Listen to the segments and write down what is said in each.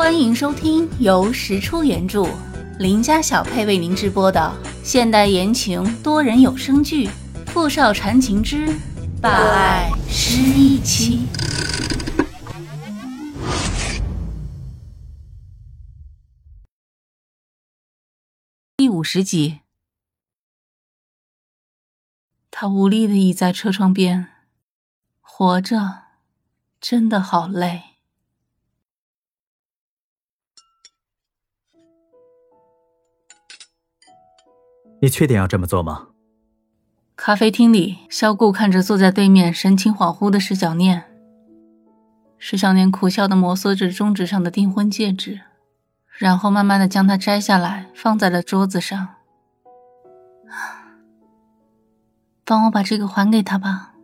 欢迎收听由石出原著、林家小配为您直播的现代言情多人有声剧《富少缠情之霸爱失忆妻》第五十集。他无力的倚在车窗边，活着真的好累。你确定要这么做吗？咖啡厅里，萧顾看着坐在对面、神情恍惚的石小念。石小念苦笑的摩挲着中指上的订婚戒指，然后慢慢的将它摘下来，放在了桌子上。帮我把这个还给他吧。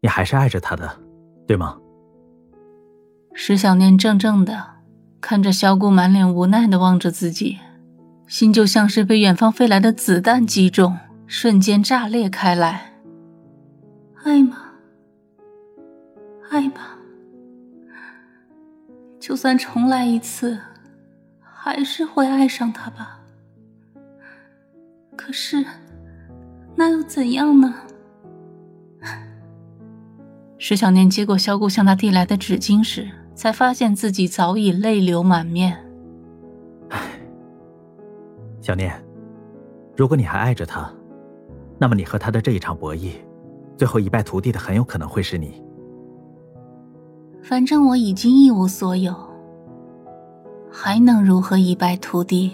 你还是爱着他的，对吗？石小念怔怔的看着萧顾，满脸无奈的望着自己。心就像是被远方飞来的子弹击中，瞬间炸裂开来。爱吗？爱吧。就算重来一次，还是会爱上他吧。可是，那又怎样呢？石小念接过萧顾向他递来的纸巾时，才发现自己早已泪流满面。小念，如果你还爱着他，那么你和他的这一场博弈，最后一败涂地的很有可能会是你。反正我已经一无所有，还能如何一败涂地？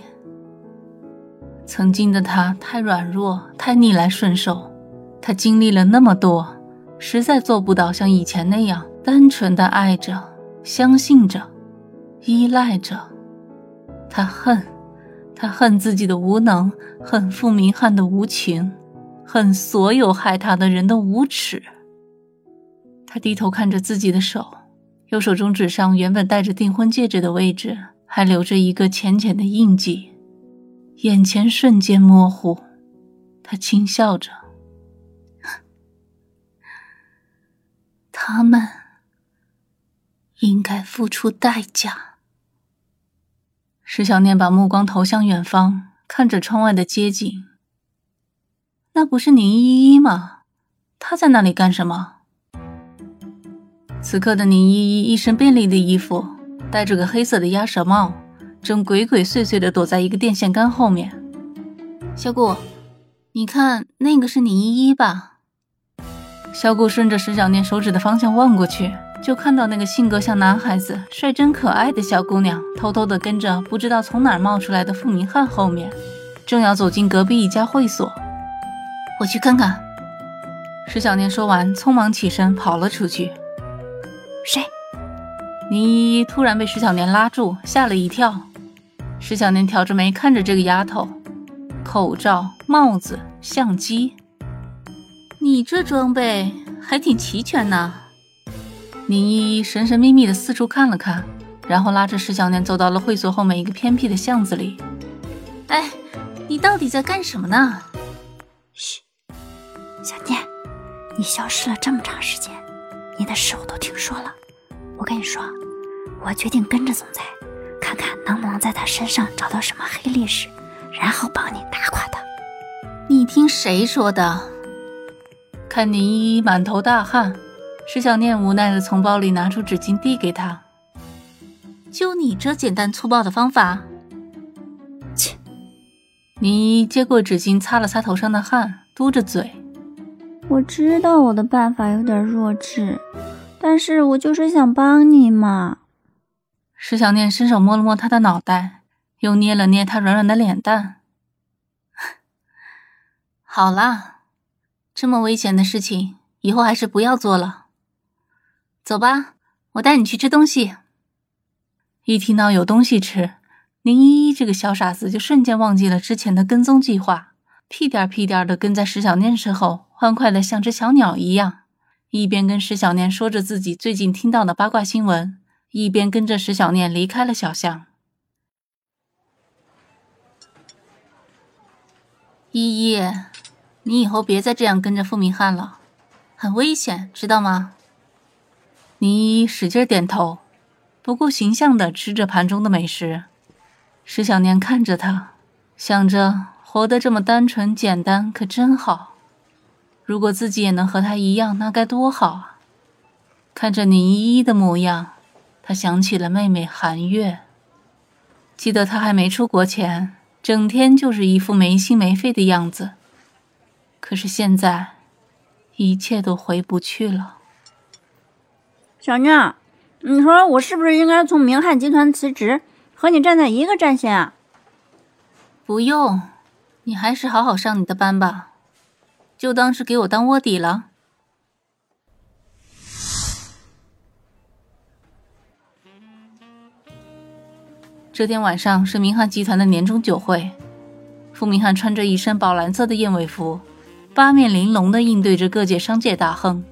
曾经的他太软弱，太逆来顺受，他经历了那么多，实在做不到像以前那样单纯的爱着、相信着、依赖着。他恨。他恨自己的无能，恨傅明翰的无情，恨所有害他的人的无耻。他低头看着自己的手，右手中指上原本戴着订婚戒指的位置还留着一个浅浅的印记，眼前瞬间模糊。他轻笑着：“他们应该付出代价。”石小念把目光投向远方，看着窗外的街景。那不是宁依依吗？她在那里干什么？此刻的宁依依一身便利的衣服，戴着个黑色的鸭舌帽，正鬼鬼祟祟的躲在一个电线杆后面。小顾，你看那个是宁依依吧？小顾顺着石小念手指的方向望过去。就看到那个性格像男孩子、率真可爱的小姑娘，偷偷的跟着不知道从哪儿冒出来的傅明翰后面，正要走进隔壁一家会所。我去看看。石小念说完，匆忙起身跑了出去。谁？宁依依突然被石小念拉住，吓了一跳。石小念挑着眉看着这个丫头，口罩、帽子、相机，你这装备还挺齐全呢。宁依依神神秘秘的四处看了看，然后拉着石小念走到了会所后面一个偏僻的巷子里。哎，你到底在干什么呢？嘘，小念，你消失了这么长时间，你的事我都听说了。我跟你说，我决定跟着总裁，看看能不能在他身上找到什么黑历史，然后帮你打垮他。你听谁说的？看宁依依满头大汗。石小念无奈的从包里拿出纸巾递给他。就你这简单粗暴的方法？切！宁一接过纸巾，擦了擦头上的汗，嘟着嘴：“我知道我的办法有点弱智，但是我就是想帮你嘛。”石小念伸手摸了摸他的脑袋，又捏了捏他软软的脸蛋。好啦，这么危险的事情，以后还是不要做了。走吧，我带你去吃东西。一听到有东西吃，林依依这个小傻子就瞬间忘记了之前的跟踪计划，屁颠屁颠的跟在石小念身后，欢快的像只小鸟一样，一边跟石小念说着自己最近听到的八卦新闻，一边跟着石小念离开了小巷。依依，你以后别再这样跟着傅明翰了，很危险，知道吗？倪依依使劲点头，不顾形象的吃着盘中的美食。石小念看着他，想着活得这么单纯简单，可真好。如果自己也能和他一样，那该多好啊！看着宁依依的模样，他想起了妹妹韩月。记得她还没出国前，整天就是一副没心没肺的样子。可是现在，一切都回不去了。小妞，你说我是不是应该从明翰集团辞职，和你站在一个战线啊？不用，你还是好好上你的班吧。就当是给我当卧底了。这天晚上是明翰集团的年终酒会，傅明翰穿着一身宝蓝色的燕尾服，八面玲珑的应对着各界商界大亨。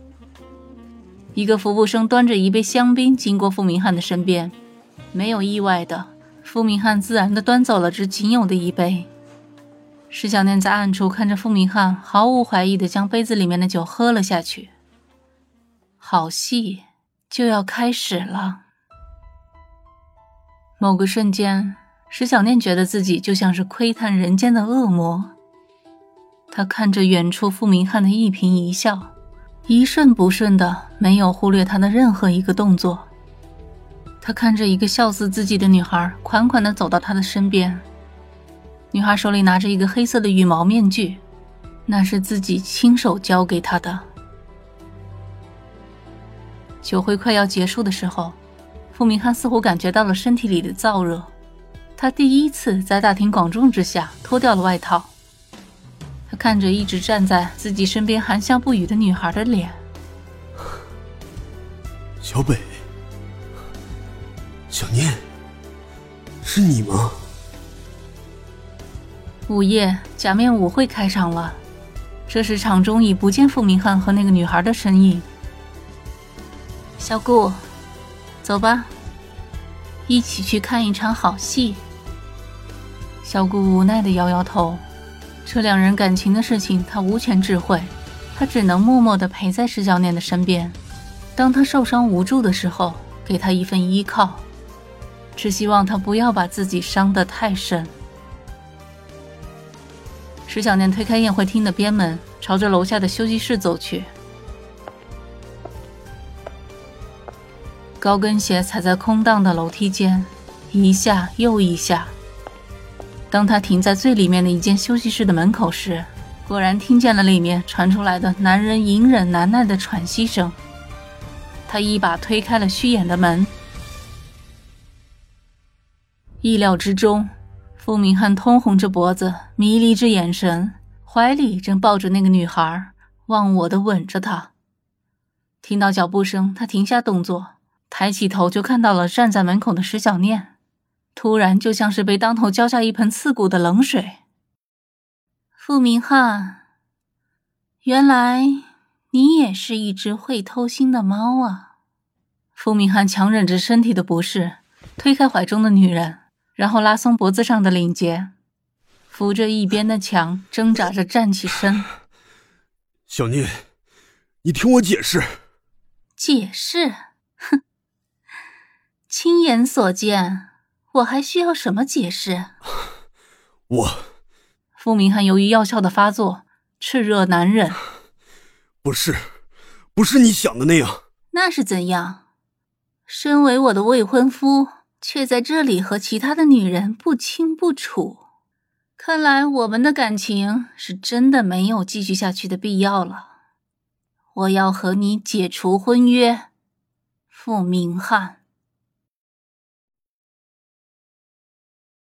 一个服务生端着一杯香槟经过傅明翰的身边，没有意外的，傅明翰自然的端走了这仅有的一杯。石小念在暗处看着傅明翰毫无怀疑的将杯子里面的酒喝了下去。好戏就要开始了。某个瞬间，石小念觉得自己就像是窥探人间的恶魔。他看着远处傅明翰的一颦一笑，一瞬不瞬的没有忽略他的任何一个动作。他看着一个笑死自己的女孩款款的走到他的身边。女孩手里拿着一个黑色的羽毛面具，那是自己亲手交给他的。酒会快要结束的时候，傅明翰似乎感觉到了身体里的燥热，他第一次在大庭广众之下脱掉了外套。他看着一直站在自己身边含笑不语的女孩的脸，小北，小念，是你吗？午夜假面舞会开场了，这时场中已不见傅明翰和那个女孩的身影。小顾，走吧，一起去看一场好戏。小顾无奈的摇摇头，这两人感情的事情他无权智慧，他只能默默的陪在石小念的身边，当他受伤无助的时候，给他一份依靠，只希望他不要把自己伤得太深。石小念推开宴会厅的边门，朝着楼下的休息室走去。高跟鞋踩在空荡的楼梯间，一下又一下。当他停在最里面的一间休息室的门口时，果然听见了里面传出来的男人隐忍难耐的喘息声。他一把推开了虚掩的门，意料之中。傅明翰通红着脖子，迷离着眼神，怀里正抱着那个女孩，忘我的吻着她。听到脚步声，他停下动作，抬起头就看到了站在门口的石小念。突然，就像是被当头浇下一盆刺骨的冷水。傅明翰，原来你也是一只会偷腥的猫啊！傅明翰强忍着身体的不适，推开怀中的女人。然后拉松脖子上的领结，扶着一边的墙，挣扎着站起身。小聂，你听我解释。解释？哼！亲眼所见，我还需要什么解释？我……傅明翰由于药效的发作，炽热难忍。不是，不是你想的那样。那是怎样？身为我的未婚夫。却在这里和其他的女人不清不楚，看来我们的感情是真的没有继续下去的必要了。我要和你解除婚约，傅明翰。